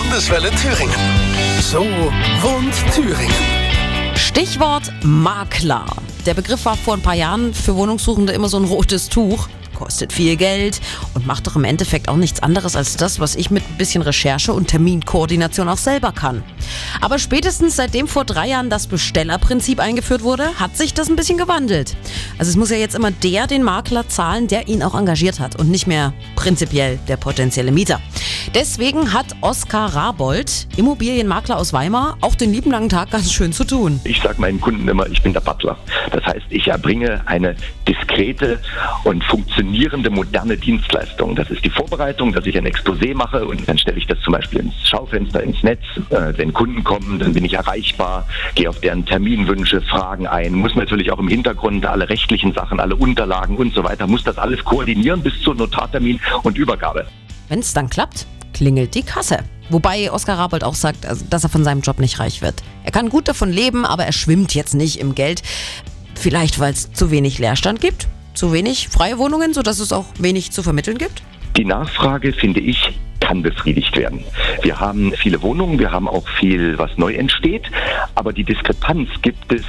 Landeswelle Thüringen. So wohnt Thüringen. Stichwort Makler. Der Begriff war vor ein paar Jahren für Wohnungssuchende immer so ein rotes Tuch. Kostet viel Geld und macht doch im Endeffekt auch nichts anderes als das, was ich mit ein bisschen Recherche und Terminkoordination auch selber kann. Aber spätestens seitdem vor drei Jahren das Bestellerprinzip eingeführt wurde, hat sich das ein bisschen gewandelt. Also es muss ja jetzt immer der den Makler zahlen, der ihn auch engagiert hat und nicht mehr prinzipiell der potenzielle Mieter. Deswegen hat Oskar Rabold, Immobilienmakler aus Weimar, auch den lieben langen Tag ganz schön zu tun. Ich sage meinen Kunden immer, ich bin der Butler. Das heißt, ich erbringe eine diskrete und funktionierende moderne Dienstleistung. Das ist die Vorbereitung, dass ich ein Exposé mache und dann stelle ich das zum Beispiel ins Schaufenster, ins Netz. Äh, wenn Kunden kommen, dann bin ich erreichbar, gehe auf deren Terminwünsche, Fragen ein, muss natürlich auch im Hintergrund alle rechtlichen Sachen, alle Unterlagen und so weiter, muss das alles koordinieren bis zur Notartermin und Übergabe. Wenn es dann klappt, klingelt die Kasse. Wobei Oskar Rabold auch sagt, also, dass er von seinem Job nicht reich wird. Er kann gut davon leben, aber er schwimmt jetzt nicht im Geld. Vielleicht, weil es zu wenig Leerstand gibt, zu wenig freie Wohnungen, sodass es auch wenig zu vermitteln gibt? Die Nachfrage, finde ich, kann befriedigt werden. Wir haben viele Wohnungen, wir haben auch viel, was neu entsteht, aber die Diskrepanz gibt es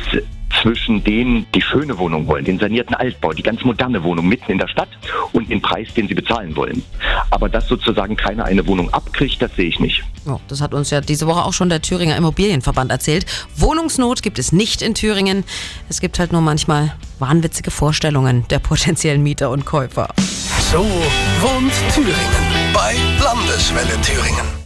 zwischen denen, die schöne Wohnung wollen, den sanierten Altbau, die ganz moderne Wohnung mitten in der Stadt und den Preis, den sie bezahlen wollen. Aber dass sozusagen keiner eine Wohnung abkriegt, das sehe ich nicht. Oh, das hat uns ja diese Woche auch schon der Thüringer Immobilienverband erzählt. Wohnungsnot gibt es nicht in Thüringen. Es gibt halt nur manchmal wahnwitzige Vorstellungen der potenziellen Mieter und Käufer. So wohnt Thüringen. Bei Landeswelle Thüringen.